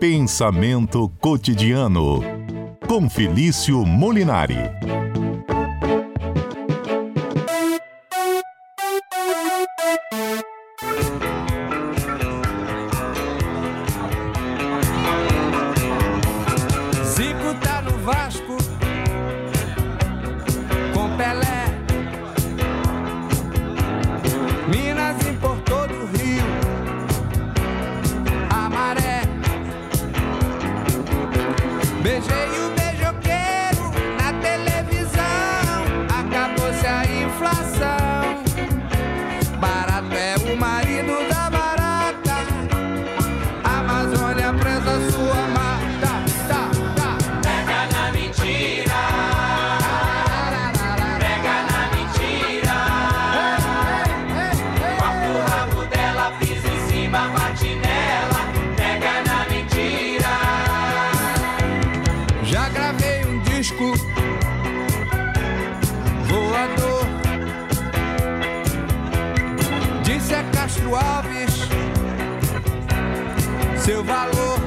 Pensamento cotidiano com Felício Molinari. Seu valor.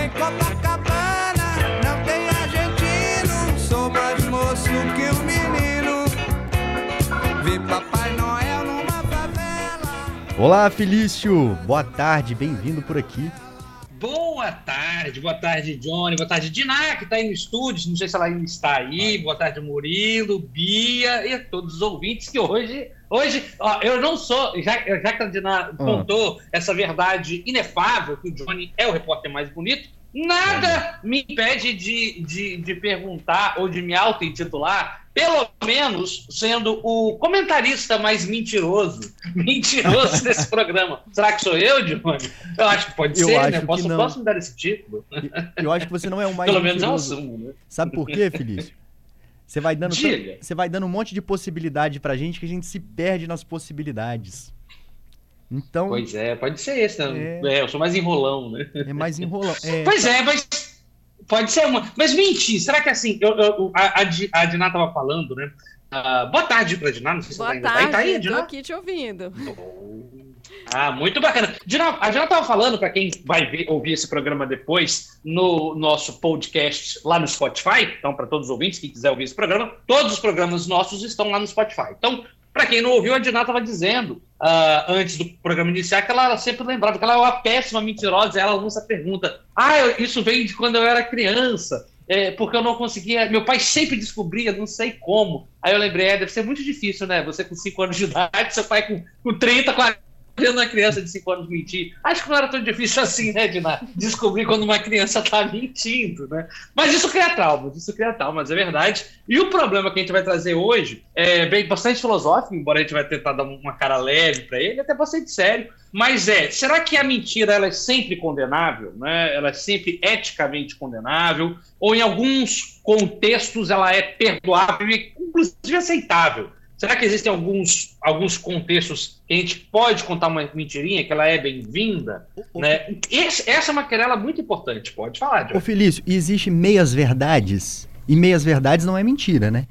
Em Copacabana não tem argentino, sou mais moço que o menino. Vi Papai Noel numa favela. Olá, Felício! Boa tarde, bem-vindo por aqui. Boa tarde, boa tarde, Johnny, boa tarde, Diná, que está aí no estúdio, não sei se ela ainda está aí, boa tarde, Murilo, Bia e a todos os ouvintes que hoje, hoje, ó, eu não sou, já, já que a Diná contou essa verdade inefável, que o Johnny é o repórter mais bonito, nada me impede de, de, de perguntar ou de me auto-intitular, pelo menos sendo o comentarista mais mentiroso, mentiroso desse programa. Será que sou eu, Johnny? Eu acho que pode Eu ser, acho né? que Posso, não. posso me dar esse título? Eu acho que você não é o mais Pelo menos eu mentiroso. assumo, né? Sabe por quê, Felício? Você vai dando você vai dando um monte de possibilidade pra gente que a gente se perde nas possibilidades. Então, Pois é, pode ser esse. Né? É. É, eu sou mais enrolão, né? é mais enrolão. É, Pois é, mas pode ser uma. Mas mentir, será que assim, eu, eu- a, a, Di- a Diná tava falando, né? Ah, boa tarde pra Diná, não sei se Boa ela ainda tá aí. Tá aí, tarde, tô Diná? aqui te ouvindo. Ah, muito bacana. Diná, a Diná tava falando, para quem vai ver- ouvir esse programa depois, no nosso podcast lá no Spotify. Então, para todos os ouvintes, quem quiser ouvir esse programa, todos os programas nossos estão lá no Spotify. Então, para quem não ouviu, a Diná estava dizendo, ah, antes do programa iniciar, que ela sempre lembrava que ela é uma péssima mentirosa. Ela lança a pergunta: Ah, eu- isso veio de quando eu era criança. É, porque eu não conseguia. Meu pai sempre descobria, não sei como. Aí eu lembrei, é, deve ser muito difícil, né? Você com 5 anos de idade, seu pai com, com 30, 40 vendo uma criança de 5 anos mentir. Acho que não era tão difícil assim, né, Dina? Descobrir quando uma criança tá mentindo, né? Mas isso cria traumas, isso cria traumas, é verdade. E o problema que a gente vai trazer hoje é bem bastante filosófico, embora a gente vai tentar dar uma cara leve para ele, até bastante sério. Mas é, será que a mentira ela é sempre condenável, né? Ela é sempre eticamente condenável, ou em alguns contextos ela é perdoável e inclusive aceitável? Será que existem alguns, alguns contextos que a gente pode contar uma mentirinha, que ela é bem-vinda? ô, Né? Esse- essa é uma querela muito importante, pode falar, ô, Diogo. Felício, e existe meias verdades? E meias verdades não é mentira, né?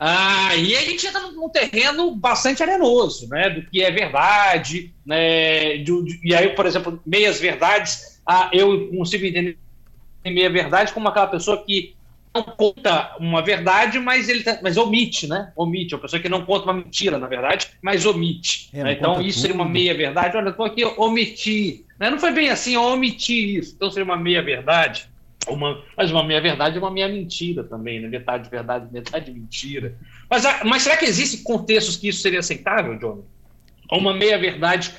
Ah, e a gente entra num, num terreno bastante arenoso, né? Do que é verdade, né? do- de- e aí, por exemplo, meias verdades, ah, eu consigo entender meia verdade como aquela pessoa que conta uma verdade, mas ele tá- mas omite, né? Omite, a pessoa que não conta uma mentira, na verdade, mas omite. É, né? não Então, isso seria uma tudo. meia verdade. Olha, eu tô aqui, omiti. Né? Não foi bem assim, eu omiti isso. Então, seria uma meia verdade. Uma, mas uma meia verdade é uma meia mentira também, né? Metade verdade, metade mentira. Mas, mas será que existem contextos que isso seria aceitável, John? Uma meia verdade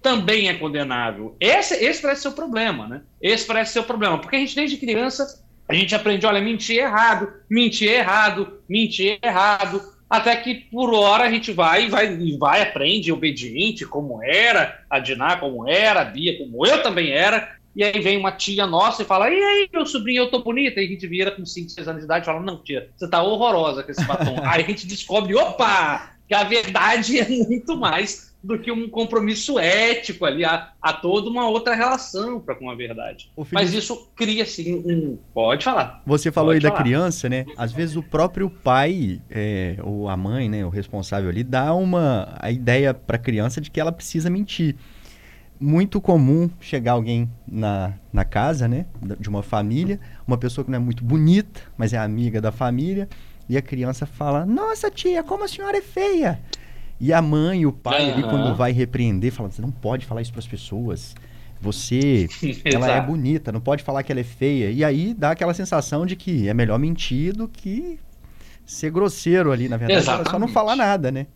também é condenável? Esse, esse parece ser o problema, né? Esse parece ser o problema. Porque a gente, desde criança, a gente aprende, olha, mentir é errado, mentir é errado, mentir é errado. Até que, por hora, a gente vai e vai, e vai, aprende, obediente, como era, a Diná como era, a Bia como eu também era. E aí vem uma tia nossa e fala: E aí, meu sobrinho, eu tô bonita? E a gente vira com 5, 6 anos de idade e fala: Não, tia, você tá horrorosa com esse batom. aí a gente descobre: opa, que a verdade é muito mais do que um compromisso ético ali, há, há toda uma outra relação para com a verdade. Ô, Mas isso cria, assim, um. Pode falar. Você falou Pode aí da falar. criança, né? Às vezes o próprio pai, é, ou a mãe, né, o responsável ali, dá uma a ideia para a criança de que ela precisa mentir. muito comum chegar alguém na, na casa, né, da- de uma família, uma pessoa que não é muito bonita, mas é amiga da família, e a criança fala: Nossa, tia, como a senhora é feia! E a mãe e o pai, ali, Aham. quando vai repreender, fala: Você não pode falar isso para as pessoas. Você, ela é bonita, não pode falar que ela é feia. E aí dá aquela sensação de que é melhor mentir do que ser grosseiro ali, na verdade. Era só não Exatamente. falar nada, né?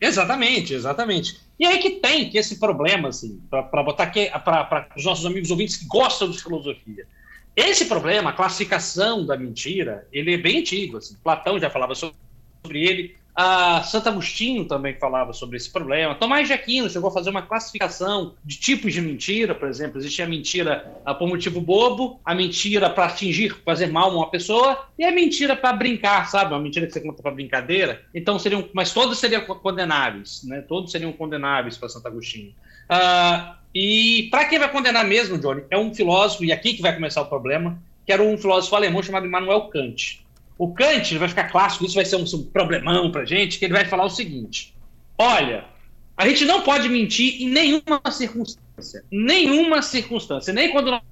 Exatamente, exatamente. E aí que tem que esse problema, assim, para botar aqui para os nossos amigos ouvintes que gostam de filosofia. Esse problema, a classificação da mentira, ele é bem antigo. Assim. Platão já falava sobre ele, a Santo Agostinho também falava sobre esse problema. Tomás de Aquino chegou a fazer uma classificação de tipos de mentira, por exemplo. Existia a mentira ah, por motivo bobo, a mentira para atingir, fazer mal a uma pessoa, e a mentira para brincar, sabe? Uma mentira que você conta para brincadeira. Então seriam, mas todos seriam co- condenáveis, né? Todos seriam condenáveis para Santo Agostinho. Ah, e para quem vai condenar mesmo, Johnny, é um filósofo, e aqui que vai começar o problema, que era um filósofo alemão chamado Immanuel Kant. O Kant vai ficar clássico, isso vai ser um, problemão pra gente, que ele vai falar o seguinte: olha, a gente não pode mentir em nenhuma circunstância. Nenhuma circunstância. Nem quando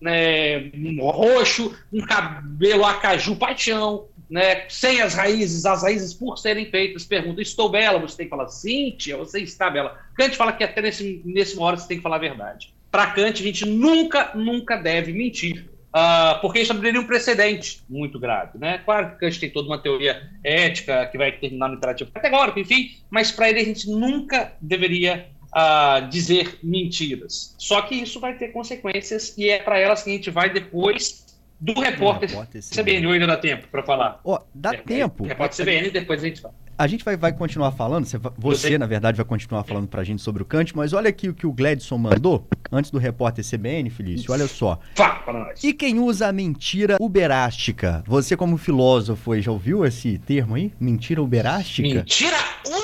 né, um roxo, um cabelo acaju paixão, né, sem as raízes, as raízes por serem feitas, pergunta, estou bela? Você tem que falar, sim, você está bela. Kant fala que até nesse, nesse hora você tem que falar a verdade. Para Kant, a gente nunca, nunca deve mentir. Ah, porque isso abriria um precedente muito grave. Né? Claro que Kant tem toda uma teoria ética que vai terminar no imperativo categórico, enfim, mas para ele a gente nunca deveria ah, dizer mentiras. Só que isso vai ter consequências e é para elas que a gente vai depois do repórter repórter CBN. Ou ainda dá tempo para falar? Ó, dá É, tempo. Repórter CBN depois a gente fala. A gente vai, vai continuar falando, você, você, na verdade, vai continuar falando pra gente sobre o Kant, mas olha aqui o que o Gladson mandou, antes do repórter CBN, Felício, olha só. Fala para nós. E quem usa a mentira uberástica? Você, como filósofo, já ouviu esse termo aí? Mentira uberástica? Mentira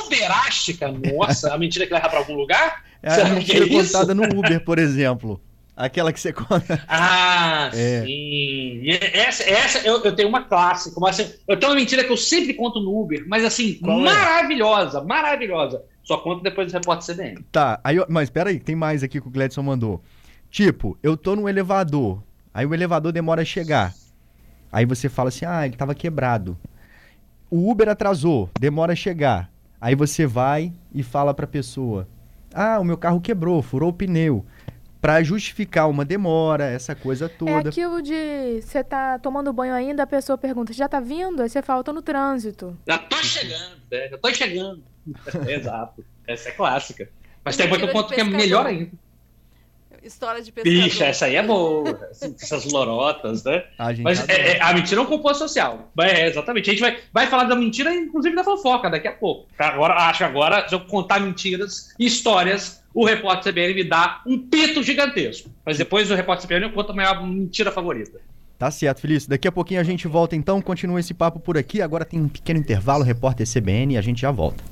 uberástica? Nossa, a mentira que leva para algum lugar? É a mentira é contada no Uber, por exemplo. Aquela que você conta. Ah, É. sim. Essa, essa eu, eu tenho uma clássica. Mas, assim, eu tenho uma mentira que eu sempre conto no Uber, mas assim, Qual é? maravilhosa, maravilhosa. Só conto depois do repórter CBN. Tá, aí, mas peraí, tem mais aqui que o Gladson mandou. Tipo, eu tô no elevador, aí o elevador demora a chegar. Aí você fala assim, ah, ele tava quebrado. O Uber atrasou, demora a chegar. Aí você vai e fala pra pessoa, ah, o meu carro quebrou, furou o pneu. Pra justificar uma demora, essa coisa É toda. aquilo de você tá tomando banho ainda, a pessoa pergunta, já tá vindo? Aí você fala, tô no trânsito. Já tô chegando, né? já tô chegando. Exato. Essa é clássica. Mas tem uma que eu Mentira de conto que é melhor ainda. História de pescador. Bicha, essa aí é boa. Essas lorotas, né? A gente Mas é- é- a mentira é um composto social. É, exatamente. A gente vai, vai falar da mentira, inclusive da fofoca, daqui a pouco. Agora, acho que agora, se eu contar mentiras e histórias, o repórter CBN me dá um pito gigantesco. Mas depois do repórter CBN eu conto a minha mentira favorita. Tá certo, Felício. Daqui a pouquinho a gente volta então, continua esse papo por aqui. Agora tem um pequeno intervalo, repórter CBN, e a gente já volta.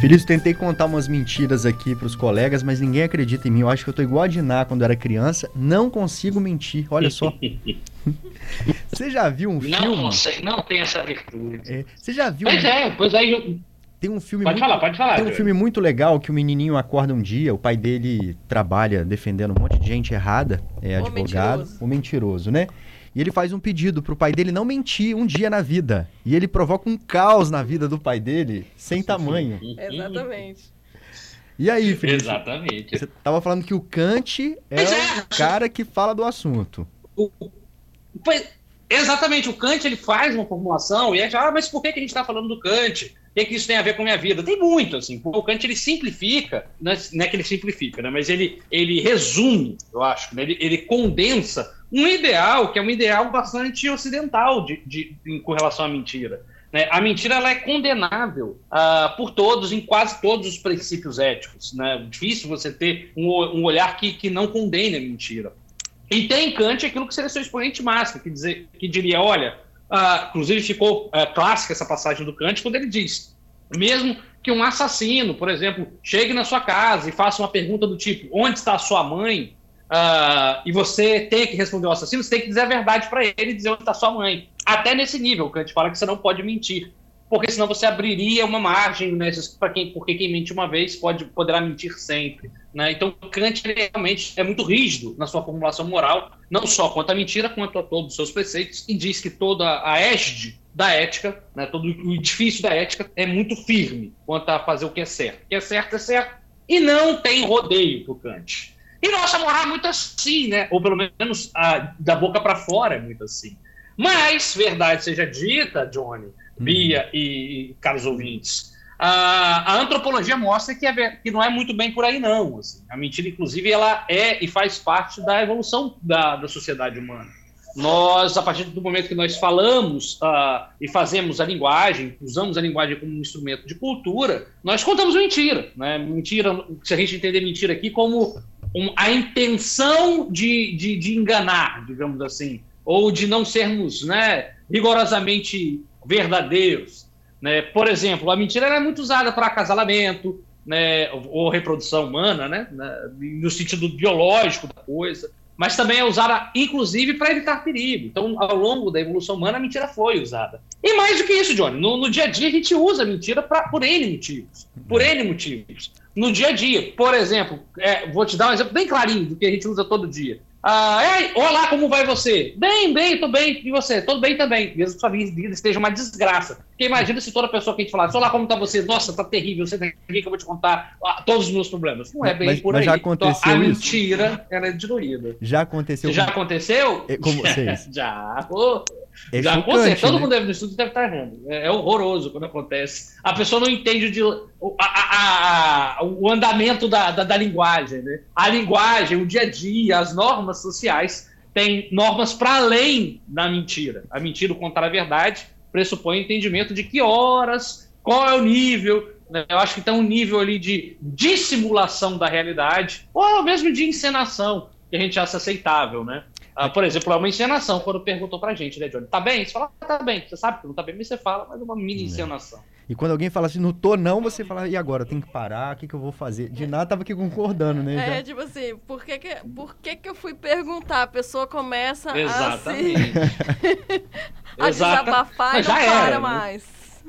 Felício, tentei contar umas mentiras aqui pros colegas, mas ninguém acredita em mim. Eu acho que eu tô igual a Diná quando era criança. Não consigo mentir. Olha só. Você já viu um Não, filme? não sei, não tem essa virtude. É, Você já viu? Pois um- é, pois aí. eu- Tem um filme Pode muito falar, pode falar. Tem um filme muito legal que o menininho acorda um dia, o pai dele trabalha defendendo um monte de gente errada, é O advogado, mentiroso. o mentiroso, né? E ele faz um pedido pro pai dele não mentir um dia na vida. E ele provoca um caos na vida do pai dele, sem tamanho. Exatamente. E aí, Felipe? Exatamente. Você tava falando que o Kant é Pois é. o cara que fala do assunto. O- pois- exatamente, o Kant ele faz uma formulação e a gente, ah, mas por que, que a gente está falando do Kant? O que, que isso tem a ver com a minha vida? Tem muito, assim. O Kant ele simplifica, não é, não é que ele simplifica, né? Mas ele, ele resume, eu acho, né? ele, ele condensa um ideal que é um ideal bastante ocidental de, de, com relação à mentira. né? A mentira ela é condenável ah, por todos, em quase todos os princípios éticos. Né? Difícil você ter um, um olhar que, que não condene a mentira. E tem em Kant aquilo que seria seu expoente máximo, que, dizer, que diria, olha, ah, inclusive ficou ah, clássica essa passagem do Kant, quando ele diz, mesmo que um assassino, por exemplo, chegue na sua casa e faça uma pergunta do tipo, onde está a sua mãe? Ah, e você tem que responder ao assassino, você tem que dizer a verdade para ele e dizer onde está sua mãe. Até nesse nível, Kant fala que você não pode mentir. porque senão você abriria uma margem né, para quem, porque quem mente uma vez pode poderá mentir sempre. Né? Então, Kant realmente é muito rígido na sua formulação moral, não só quanto à mentira, quanto a todos os seus preceitos, e diz que toda a égide da ética, né, todo o edifício da ética é muito firme quanto a fazer o que é certo. O que é certo é certo, e não tem rodeio para Kant. E nossa moral é muito assim, né? Ou pelo menos a, da boca para fora é muito assim. Mas, verdade seja dita, Johnny, Bia e, e caros ouvintes, a, a antropologia mostra que, é, que, não é muito bem por aí, não. Assim. A mentira, inclusive, ela é e faz parte da evolução da, da sociedade humana. Nós, a partir do momento que nós falamos uh, e fazemos a linguagem, usamos a linguagem como um instrumento de cultura, nós contamos mentira. Né? Mentira, se a gente entender mentira aqui como um, a intenção de, de, de enganar, digamos assim, ou de não sermos né, rigorosamente verdadeiros. Né? Por exemplo, a mentira é muito usada para acasalamento né, ou reprodução humana, né, no sentido biológico da coisa, mas também é usada, inclusive, para evitar perigo. Então, ao longo da evolução humana, a mentira foi usada. E mais do que isso, Johnny, no, no dia a dia a gente usa a mentira pra, por N motivos. Por N motivos. No dia a dia, por exemplo, é, vou te dar um exemplo bem clarinho do que a gente usa todo dia. Ah, Ei, olá, como vai você? Bem, bem, tô bem. E você? Tudo bem também. Mesmo que sua vida esteja uma desgraça. Porque imagina se toda pessoa que a gente falasse, olá, como tá você? Nossa, tá terrível, você tem aqui que eu vou te contar ah, todos os meus problemas. Não é bem Mas- por mas aí. já aconteceu então, a isso? mentira, ela é diluída. Já aconteceu. Já aconteceu? É, com vocês? já. Pô, É já chocante, aconteceu. Todo né? mundo deve no estudo deve estar errando. É, é horroroso quando acontece. A pessoa não entende de, o, a- a- a- o andamento da, da, da linguagem. Né? A linguagem, o dia a dia, as normas sociais têm normas para além da mentira. A mentira, o contar a verdade, pressupõe o entendimento de que horas, qual é o nível. né? Eu acho que tem um nível ali de dissimulação da realidade, ou mesmo de encenação, que a gente acha aceitável, né? Ah, por exemplo, é uma encenação, quando perguntou pra gente, né, Johnny? Tá bem? Você fala, ah, tá bem. Você sabe que não tá bem, mas você fala, mas é uma mini encenação. E quando alguém fala assim, não tô não, você fala, e agora? Tenho que parar, o que, que eu vou fazer? De nada tava aqui concordando, né? É, já. tipo assim, por que que, por que que eu fui perguntar? A pessoa começa a se... Exatamente. a desabafar e não já para era, né? mais.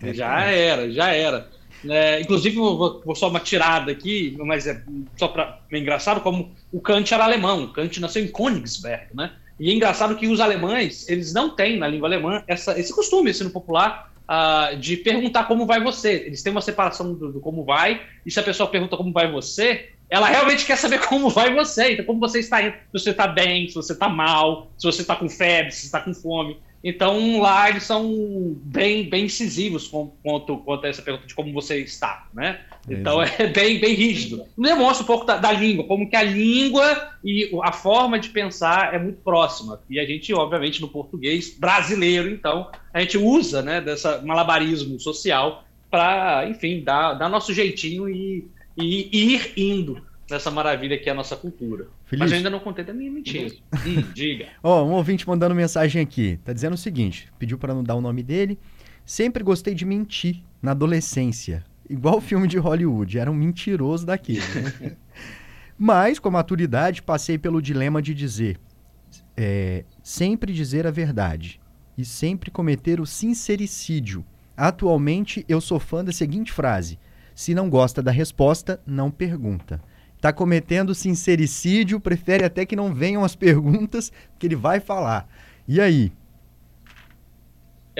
Já era, já era. É, inclusive, vou, vou só uma tirada aqui, mas é só para é engraçado como o Kant era alemão. O Kant nasceu em Königsberg, né? E é engraçado que os alemães, eles não têm na língua alemã essa, esse costume, no popular, ah, de perguntar como vai você. Eles têm uma separação do, do como vai, e se a pessoa pergunta como vai você, ela realmente quer saber como vai você, então como você está indo, se você está bem, se você está mal, se você está com febre, se você está com fome. Então lá eles são bem, bem incisivos com- quanto, quanto a essa pergunta de como você está, né? Então é bem, bem rígido. Demonstra um pouco da, da língua, como que a língua e a forma de pensar é muito próxima. E a gente, obviamente, no português brasileiro, então, a gente usa, né, dessa malabarismo social para, enfim, dar, dar nosso jeitinho e, e ir indo nessa maravilha que é a nossa cultura. Feliz. Mas eu ainda não contei da minha mentira. Hum, diga. Ó, um ouvinte mandando mensagem aqui. Tá dizendo o seguinte: pediu para não dar o nome dele. Sempre gostei de mentir na adolescência. Igual filme de Hollywood. Era um mentiroso daquele. né? Mas, com a maturidade, passei pelo dilema de dizer. é, sempre dizer a verdade. E sempre cometer o sincericídio. Atualmente, eu sou fã da seguinte frase: Se não gosta da resposta, não pergunta. Tá cometendo sincericídio, prefere até que não venham as perguntas que ele vai falar. E aí?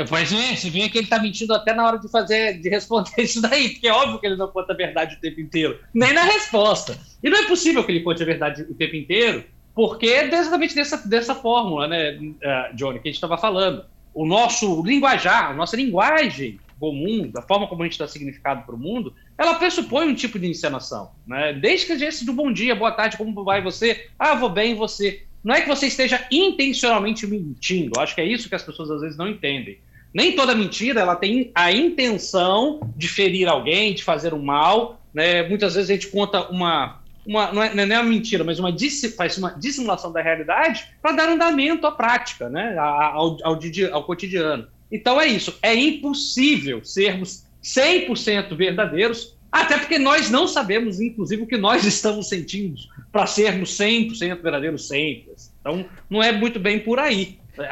Pois é, se vinha que ele tá mentindo até na hora de fazer, de responder isso daí, porque é óbvio que ele não conta a verdade o tempo inteiro, nem na resposta. E não é possível que ele conte a verdade o tempo inteiro, porque é exatamente dessa, dessa fórmula, né, eh, Johnny, que a gente estava falando. O nosso linguajar, a nossa linguagem comum, da forma como a gente dá significado para o mundo, ela pressupõe um tipo de encenação. Né? Desde que gente do bom dia, boa tarde, como vai você? Ah, vou bem, você? Não é que você esteja intencionalmente mentindo. Acho que é isso que as pessoas às vezes não entendem. Nem toda mentira ela tem a intenção de ferir alguém, de fazer um mal. Né? Muitas vezes a gente conta uma. uma não, é, não é uma mentira, mas uma, faz uma dissimulação da realidade para dar andamento à prática, né? Ao, ao, ao cotidiano. Então é isso. É impossível sermos 100% verdadeiros, até porque nós não sabemos, inclusive, o que nós estamos sentindo para sermos 100% verdadeiros sempre. Então, não é muito bem por aí. É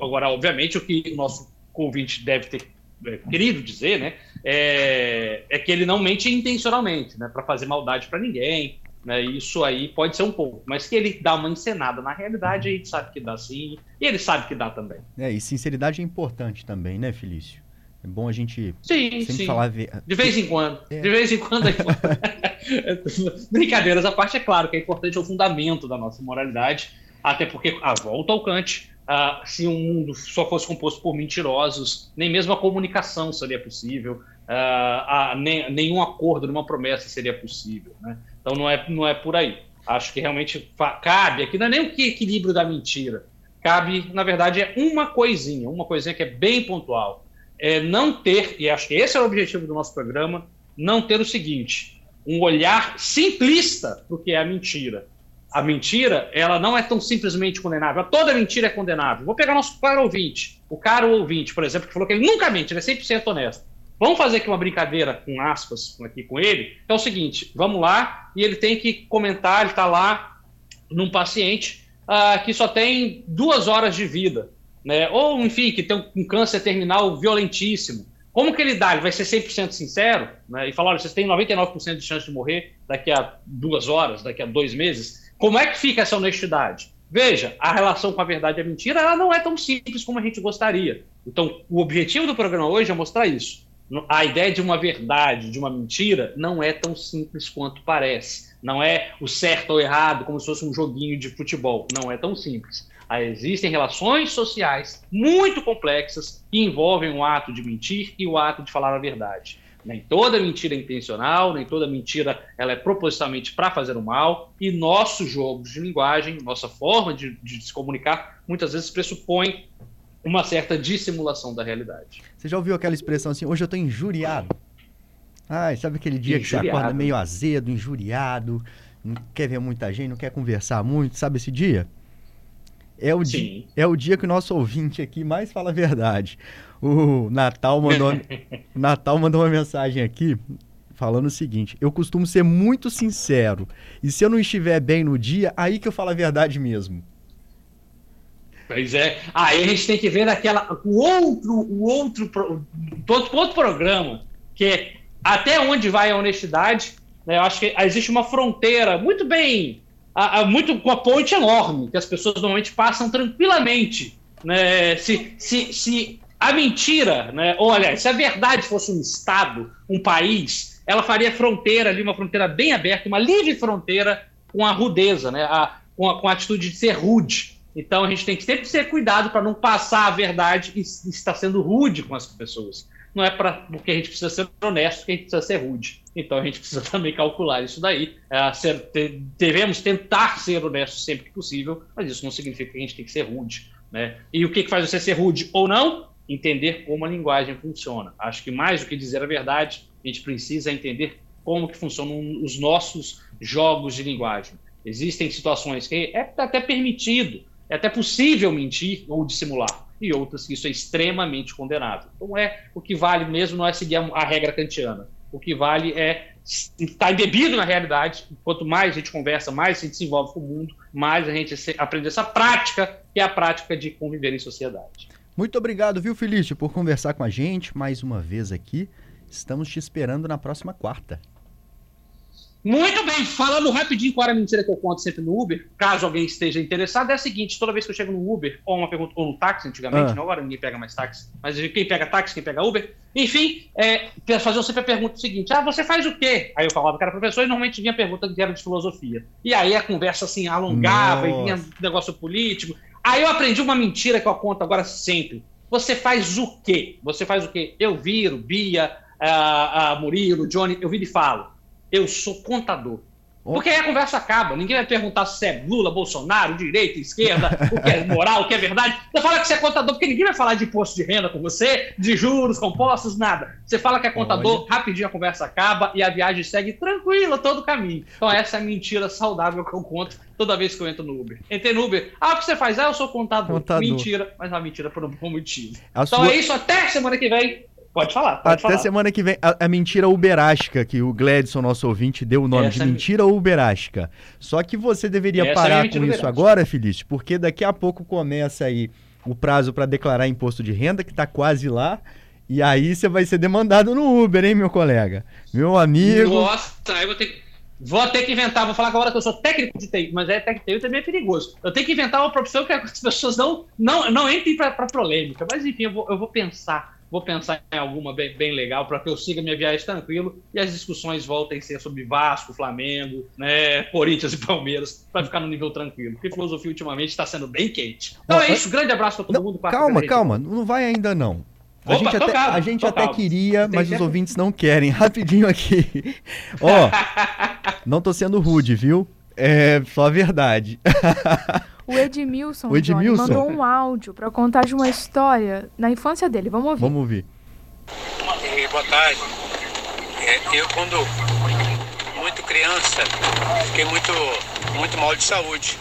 Agora, obviamente, o que o nosso ouvinte deve ter é, querido dizer, né, é, é que ele não mente intencionalmente, né, para fazer maldade para ninguém, né, isso aí pode ser um pouco, mas que ele dá uma encenada na realidade, a gente sabe que dá sim, e ele sabe que dá também. É, e sinceridade é importante também, né, Felício? É bom a gente Sim, sempre sim. falar. ve- De vez em quando. É. De vez em quando é. Brincadeiras à parte, é claro que é importante, é o fundamento da nossa moralidade, até porque, a volta ao Kant, ah, se um mundo só fosse composto por mentirosos, nem mesmo a comunicação seria possível, ah, a- nem- nenhum acordo, nenhuma promessa seria possível. Né? Então não é, não é por aí. Acho que realmente cabe aqui, não é nem o que equilíbrio da mentira. Cabe, na verdade, é uma coisinha, uma coisinha que é bem pontual é não ter, e acho que esse é o objetivo do nosso programa, não ter o seguinte, um olhar simplista do que é a mentira. A mentira, ela não é tão simplesmente condenável. Toda mentira é condenável. Vou pegar nosso caro ouvinte, o caro ouvinte, por exemplo, que falou que ele nunca mente, ele é 100% honesto. Vamos fazer aqui uma brincadeira com aspas aqui com ele. É o seguinte, vamos lá, e ele tem que comentar, ele está lá num paciente ah, que só tem duas horas de vida né? Ou, enfim, que tem um- câncer terminal violentíssimo. Como que ele dá? Ele vai ser 100% sincero né? e falar: olha, vocês têm 99% de chance de morrer daqui a duas horas, daqui a dois meses. Como é que fica essa honestidade? Veja, a relação com a verdade e a mentira ela não é tão simples como a gente gostaria. Então, o objetivo do programa hoje é mostrar isso. A ideia de uma verdade, de uma mentira, não é tão simples quanto parece. Não é o certo ou errado, como se fosse um joguinho de futebol. Não é tão simples. Ah, Existem relações sociais muito complexas que envolvem o ato de mentir e o ato de falar a verdade. Nem toda mentira é intencional, nem toda mentira ela é propositalmente para fazer o mal, e nossos jogos de linguagem, nossa forma de, de se comunicar, muitas vezes pressupõe uma certa dissimulação da realidade. Você já ouviu aquela expressão assim, hoje eu tô injuriado? Ai, sabe aquele dia que você Injuriado. acorda meio azedo, injuriado, não quer ver muita gente, não quer conversar muito, sabe esse dia? É o, di Sim. é o dia que o nosso ouvinte aqui mais fala a verdade. O Natal mandou, o Natal mandou uma mensagem aqui falando o seguinte: eu costumo ser muito sincero, e se eu não estiver bem no dia, aí que eu falo a verdade mesmo. Pois é. Aí a gente tem que ver naquela, o outro, o outro, todo, outro programa, que é até onde vai a honestidade. Né? Eu acho que existe uma fronteira muito bem, a- a- muito com a ponte enorme, que as pessoas normalmente passam tranquilamente. Né? Se, se, se a mentira, né? ou aliás, se a verdade fosse um Estado, um país, ela faria fronteira ali, uma fronteira bem aberta, uma livre fronteira com a rudeza, né? a, com, a, com a atitude de ser rude. Então a gente tem que sempre ter cuidado para não passar a verdade e s- estar sendo rude com as pessoas. Não é pra, porque a gente precisa ser honesto que a gente precisa ser rude. Então a gente precisa também calcular isso daí. É, ser- te- devemos tentar ser honestos sempre que possível, mas isso não significa que a gente tem que ser rude. Né? E o que, que faz você ser rude ou não? Entender como a linguagem funciona. Acho que mais do que dizer a verdade, a gente precisa entender como que funcionam os nossos jogos de linguagem. Existem situações que é até permitido, é até possível mentir ou dissimular, e outras que isso é extremamente condenável. Então é o que vale mesmo não é seguir a, a regra kantiana. O que vale é estar embebido na realidade. Quanto mais a gente conversa, mais a gente se envolve com o mundo, mais a gente aprende essa prática, que é a prática de conviver em sociedade. Muito obrigado, viu, Felício, por conversar com a gente mais uma vez aqui. Estamos te esperando na próxima quarta. Muito bem, falando rapidinho qual era a mentira que eu conto sempre no Uber, caso alguém esteja interessado, é a seguinte: toda vez que eu chego no Uber, ou uma pergunta, ou no táxi, antigamente, Ah. não, agora ninguém pega mais táxi, mas quem pega táxi, quem pega Uber, enfim, é, faziam sempre a pergunta seguinte: ah, você faz o quê? Aí eu falava que era professor e normalmente vinha a pergunta que era de filosofia. E aí a conversa assim alongava Nossa. e vinha negócio político. Aí eu aprendi uma mentira que eu conto agora sempre. Você faz o quê? Você faz o quê? Eu viro, Bia, a, a Murilo, Johnny, eu viro e falo. Eu sou contador. Porque aí a conversa acaba. Ninguém vai perguntar se é Lula, Bolsonaro, direita, esquerda, o que é moral, o que é verdade. Você fala que você é contador, porque ninguém vai falar de imposto de renda com você, de juros, compostos, nada. Você fala que é contador, rapidinho a conversa acaba e a viagem segue tranquila todo o caminho. Então essa é a mentira saudável que eu conto toda vez que eu entro no Uber. Entrei no Uber. Ah, o que você faz? Ah, eu sou contador. Contador. Mentira, mas uma mentira por um bom motivo. A Então sua- é isso, até semana que vem. Pode falar, pode Até falar. semana que vem. A, a mentira uberástica, que o Gledson, nosso ouvinte, deu o nome Essa de é- mentira uberástica. Só que você deveria Essa é parar mentira com isso agora, Felício, porque daqui a pouco começa aí o prazo para declarar imposto de renda, que está quase lá. E aí você vai ser demandado no Uber, hein, meu colega? Meu amigo. Nossa, aí eu vou ter que. Vou ter que inventar, vou falar agora que eu sou técnico de TI, mas é técnico de TI também é perigoso. Eu tenho que inventar uma profissão que as pessoas não, não, não entrem pra, pra polêmica. Mas enfim, eu vou, eu vou pensar, vou pensar em alguma bem, bem legal para que eu siga minha viagem tranquilo e as discussões voltem a ser sobre Vasco, Flamengo, né, Corinthians e Palmeiras, para ficar no nível tranquilo. Porque filosofia ultimamente está sendo bem quente. Então Não, é isso, grande abraço para todo Não, mundo. calma, calma. Não vai ainda não. A Opa, gente até, calmo, a gente até calmo. queria, mas os ouvintes não querem. Rapidinho aqui. Ó, não tô sendo rude, viu? É só a verdade. O Edmilson, O Edmilson? Johnny, mandou um áudio pra contar de uma história na infância dele. Vamos ouvir. Vamos ouvir. E boa tarde. É, eu, quando muito criança, fiquei muito, muito mal de saúde.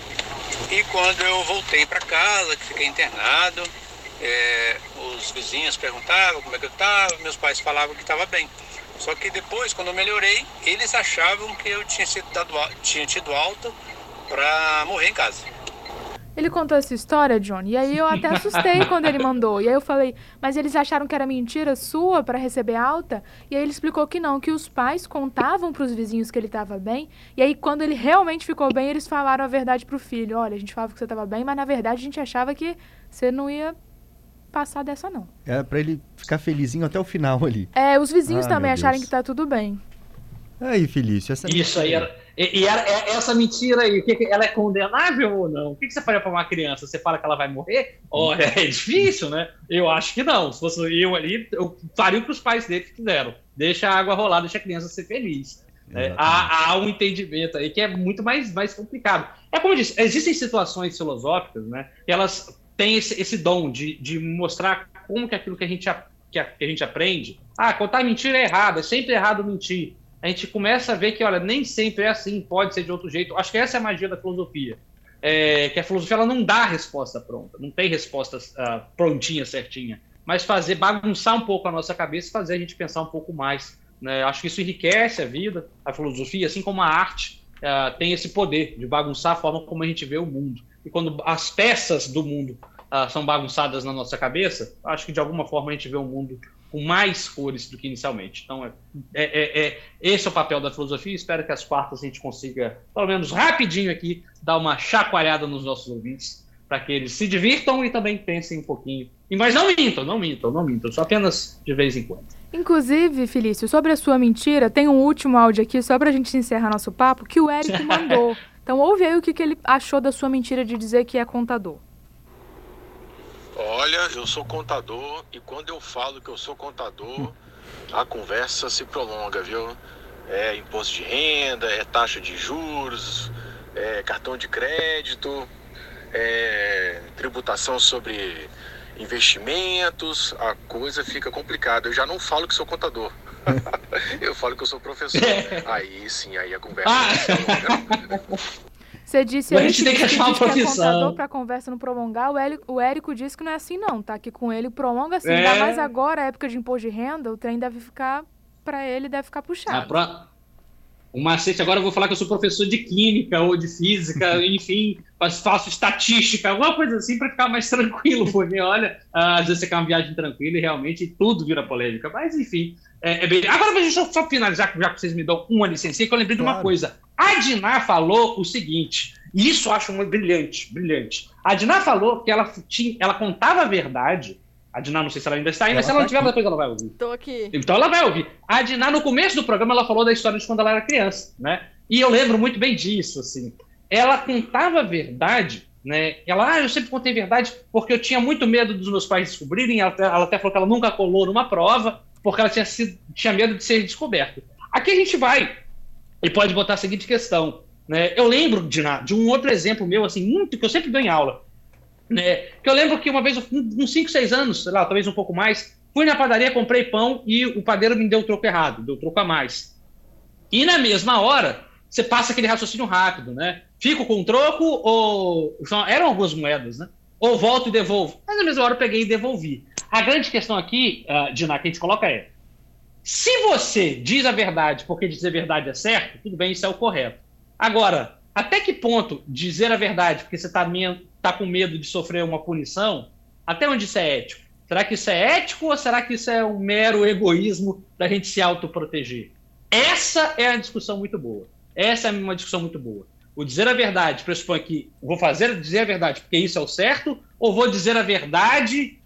E quando eu voltei para casa, que fiquei internado, é, os vizinhos perguntavam como é que eu estava, meus pais falavam que estava bem. Só que depois, quando eu melhorei, eles achavam que eu tinha, sido dado, tinha tido alta para morrer em casa. Ele contou essa história, Johnny, e aí eu até assustei quando ele mandou. E aí eu falei, mas eles acharam que era mentira sua pra receber alta? E aí ele explicou que não, que os pais contavam pros vizinhos que ele tava bem. E aí quando ele realmente ficou bem, eles falaram a verdade pro filho. Olha, a gente falava que você tava bem, mas na verdade a gente achava que você não ia passar dessa não. Era pra ele ficar felizinho até o final ali. É, os vizinhos Ah, também Deus. que tá tudo bem. Aí, Felício, essa Isso aí era. E, e era- é- essa mentira aí, ela é condenável ou não? O que, que você faria pra uma criança? Você fala que ela vai morrer? Olha, é difícil, né? Eu acho que não. Se fosse eu ali, eu faria o que os pais dele fizeram. Deixa a água rolar, deixa a criança ser feliz. né? Há, há um entendimento aí que é muito mais, mais complicado. É como eu disse, existem situações filosóficas, né? Que elas têm esse, esse dom de, de mostrar como que aquilo que a, gente, que, a, que a gente aprende. Ah, contar mentira é errado, é sempre errado mentir. A gente começa a ver que, olha, nem sempre é assim, pode ser de outro jeito. Acho que essa é a magia da filosofia. É, que a filosofia ela não dá resposta pronta, não tem resposta ah, prontinha, certinha. Mas fazer, bagunçar um pouco a nossa cabeça fazer a gente pensar um pouco mais. né? Acho que isso enriquece a vida, a filosofia, assim como a arte ah, tem esse poder de bagunçar a forma como a gente vê o mundo. E quando as peças do mundo ah, são bagunçadas na nossa cabeça, acho que de alguma forma a gente vê o mundo com mais cores do que inicialmente. Então, é, é, é- é- esse é o papel da filosofia. Espero que as quartas a gente consiga, pelo menos rapidinho aqui, dar uma chacoalhada nos nossos ouvintes, para que eles se divirtam e também pensem um pouquinho. E, mas não mintam, não mintam, não mintam, só apenas de vez em quando. Inclusive, Felício, sobre a sua mentira, tem um último áudio aqui, só pra gente encerrar nosso papo, que o Érico mandou. Então ouve aí o que, que ele achou da sua mentira de dizer que é contador. Olha, eu sou contador e quando eu falo que eu sou contador, a conversa se prolonga, viu? É imposto de renda, é taxa de juros, é cartão de crédito, é tributação sobre investimentos, a coisa fica complicada. Eu já não falo que sou contador. eu falo que eu sou professor. Aí sim, aí a conversa Ah. Você disse A gente tem que que achar uma que é profissão. contador pra conversa não prolongar. O Érico, o Érico disse que não é assim, não. Tá aqui com ele, prolonga assim. Ainda É. mais agora, época de imposto de renda, o trem deve ficar, pra ele, deve ficar Ah, puxado. pra- O macete, agora eu vou falar que eu sou professor de química ou de física, enfim, mas faço estatística, alguma coisa assim para ficar mais tranquilo, porque olha, ah, às vezes você quer uma viagem tranquila e realmente tudo vira polêmica. Mas enfim, é, é bem. Agora, deixa eu só finalizar, já que vocês me dão uma licença, que eu lembrei de uma Claro. coisa. A Diná falou o seguinte, e isso eu acho brilhante, brilhante. A Diná falou que ela, tinha, ela contava a verdade. A Diná, não sei se ela ainda está aí, mas se Ela ela não tá tiver, aqui. depois ela vai ouvir. Tô aqui. Então ela vai ouvir. A Diná, no começo do programa, ela falou da história de quando ela era criança, né? E eu lembro muito bem disso, assim. Ela contava a verdade, né? Ela, ah, eu sempre contei verdade porque eu tinha muito medo dos meus pais descobrirem. Ela até, ela até falou que ela nunca colou numa prova porque ela tinha, sido, tinha medo de ser descoberta. Aqui a gente vai e pode botar a seguinte questão, né? Eu lembro, Diná, de um outro exemplo meu, assim, muito que eu sempre dou em aula, né? Que eu lembro que uma vez, uns 5, 6 anos, sei lá, talvez um pouco mais, fui na padaria, comprei pão e o padeiro me deu o troco errado, deu troco a mais. E na mesma hora, você passa aquele raciocínio rápido, né? Fico com o troco ou. Eram algumas moedas, né? Ou volto e devolvo. Mas na mesma hora eu peguei e devolvi. A grande questão aqui, uh, Diná, que a gente coloca é: se você diz a verdade porque dizer a verdade é certo, tudo bem, isso é o correto. Agora, até que ponto dizer a verdade porque você está tá com medo de sofrer uma punição, até onde isso é ético? Será que isso é ético ou será que isso é um mero egoísmo da gente se autoproteger? Essa é a discussão muito boa. Essa é uma discussão muito boa. O dizer a verdade pressupõe que vou fazer dizer a verdade porque isso é o certo, ou vou dizer a verdade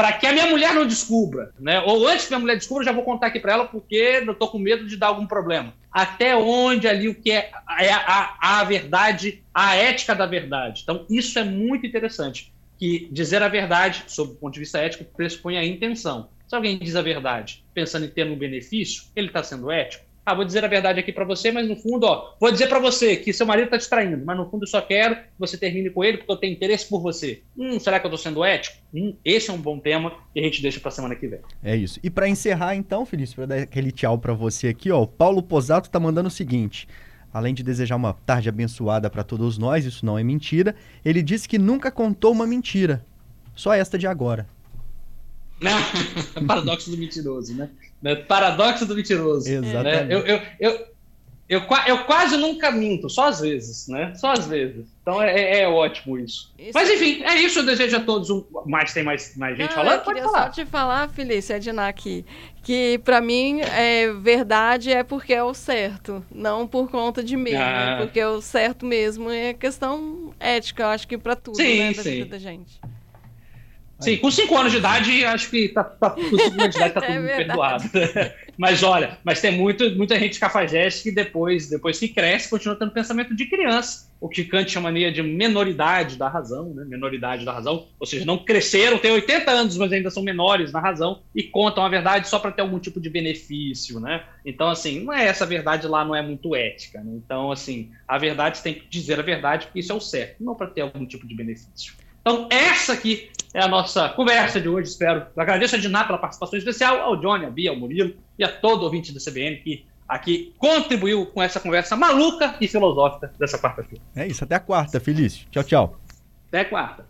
para que a minha mulher não descubra, né? Ou antes que a minha mulher descubra, já vou contar aqui para ela porque eu estou com medo de dar algum problema. Até onde ali o que é, é a, a, a verdade, a ética da verdade. Então isso é muito interessante que dizer a verdade, sob o ponto de vista ético, pressupõe a intenção. Se alguém diz a verdade pensando em ter um benefício, ele está sendo ético. Ah, vou dizer a verdade aqui para você, mas no fundo, ó, vou dizer para você que seu marido está te traindo, mas no fundo eu só quero que você termine com ele porque eu tenho interesse por você. Hum, será que eu estou sendo ético? Hum, esse é um bom tema e a gente deixa para semana que vem. É isso. E para encerrar então, Felício, para dar aquele tchau para você aqui, ó, o Paulo Posato tá mandando o seguinte: Além de desejar uma tarde abençoada para todos nós, isso não é mentira, ele disse que nunca contou uma mentira. Só esta de agora. Paradoxo do mentiroso, né? Paradoxo do mentiroso. Exatamente. Né? Eu, eu, eu, eu, eu, quase nunca minto, só às vezes, né? Só às vezes. Então é, é, é ótimo isso. isso. Mas enfim, é isso. Eu desejo a todos um. Mas tem mais, mais gente Não, falando? Eu queria Pode falar. só te falar, Felícia, Edna, aqui, que pra mim é, verdade é porque é o certo, não por conta de mim, Ah. né? porque o certo mesmo é questão ética, eu acho que pra tudo, Sim, né, da sim. vida da gente. Sim, com 5 anos de idade, acho que tá, tá, com 5 anos de idade tá É tudo verdade. perdoado. mas olha, mas tem muito, muita gente cafajeste que depois, depois que cresce, continua tendo pensamento de criança. O que Kant chamaria de menoridade da razão, né? Menoridade da razão. Ou seja, não cresceram, têm 80 anos, mas ainda são menores na razão e contam a verdade só para ter algum tipo de benefício, né? Então, assim, não é essa verdade lá, não é muito ética. Né? Então, assim, a verdade você tem que dizer a verdade, porque isso é o certo, não para ter algum tipo de benefício. Então, essa aqui é a nossa conversa de hoje. Espero. Eu agradeço a Diná pela participação especial, ao Johnny, a Bia, ao Murilo e a todo ouvinte do CBN que aqui contribuiu com essa conversa maluca e filosófica dessa quarta-feira. É isso, até a quarta, Felício. Tchau, tchau. Até quarta.